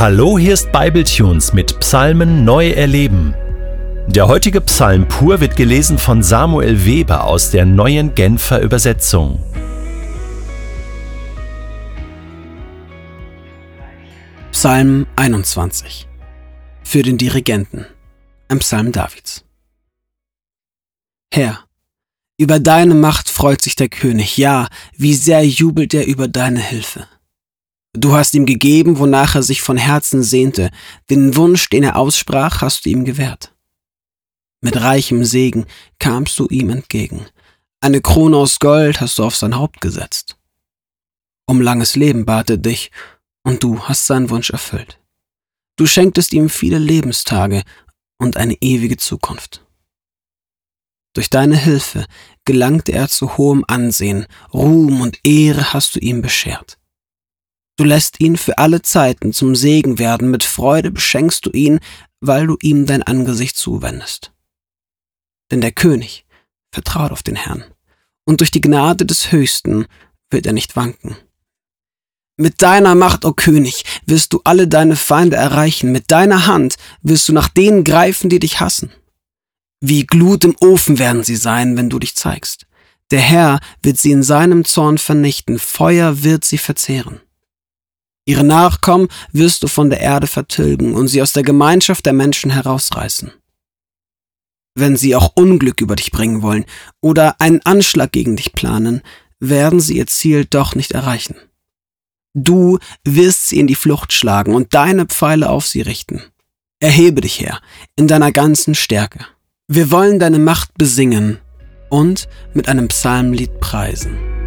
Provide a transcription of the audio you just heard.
Hallo, hier ist Bibletunes mit Psalmen neu erleben. Der heutige Psalm pur wird gelesen von Samuel Weber aus der neuen Genfer Übersetzung. Psalm 21 Für den Dirigenten Ein Psalm Davids Herr, über deine Macht freut sich der König, ja, wie sehr jubelt er über deine Hilfe. Du hast ihm gegeben, wonach er sich von Herzen sehnte, den Wunsch, den er aussprach, hast du ihm gewährt. Mit reichem Segen kamst du ihm entgegen, eine Krone aus Gold hast du auf sein Haupt gesetzt. Um langes Leben bat er dich, und du hast seinen Wunsch erfüllt. Du schenktest ihm viele Lebenstage und eine ewige Zukunft. Durch deine Hilfe gelangte er zu hohem Ansehen, Ruhm und Ehre hast du ihm beschert. Du lässt ihn für alle Zeiten zum Segen werden, mit Freude beschenkst du ihn, weil du ihm dein Angesicht zuwendest. Denn der König vertraut auf den Herrn, und durch die Gnade des Höchsten wird er nicht wanken. Mit deiner Macht, o oh König, wirst du alle deine Feinde erreichen, mit deiner Hand wirst du nach denen greifen, die dich hassen. Wie Glut im Ofen werden sie sein, wenn du dich zeigst. Der Herr wird sie in seinem Zorn vernichten, Feuer wird sie verzehren. Ihre Nachkommen wirst du von der Erde vertilgen und sie aus der Gemeinschaft der Menschen herausreißen. Wenn sie auch Unglück über dich bringen wollen oder einen Anschlag gegen dich planen, werden sie ihr Ziel doch nicht erreichen. Du wirst sie in die Flucht schlagen und deine Pfeile auf sie richten. Erhebe dich her in deiner ganzen Stärke. Wir wollen deine Macht besingen und mit einem Psalmlied preisen.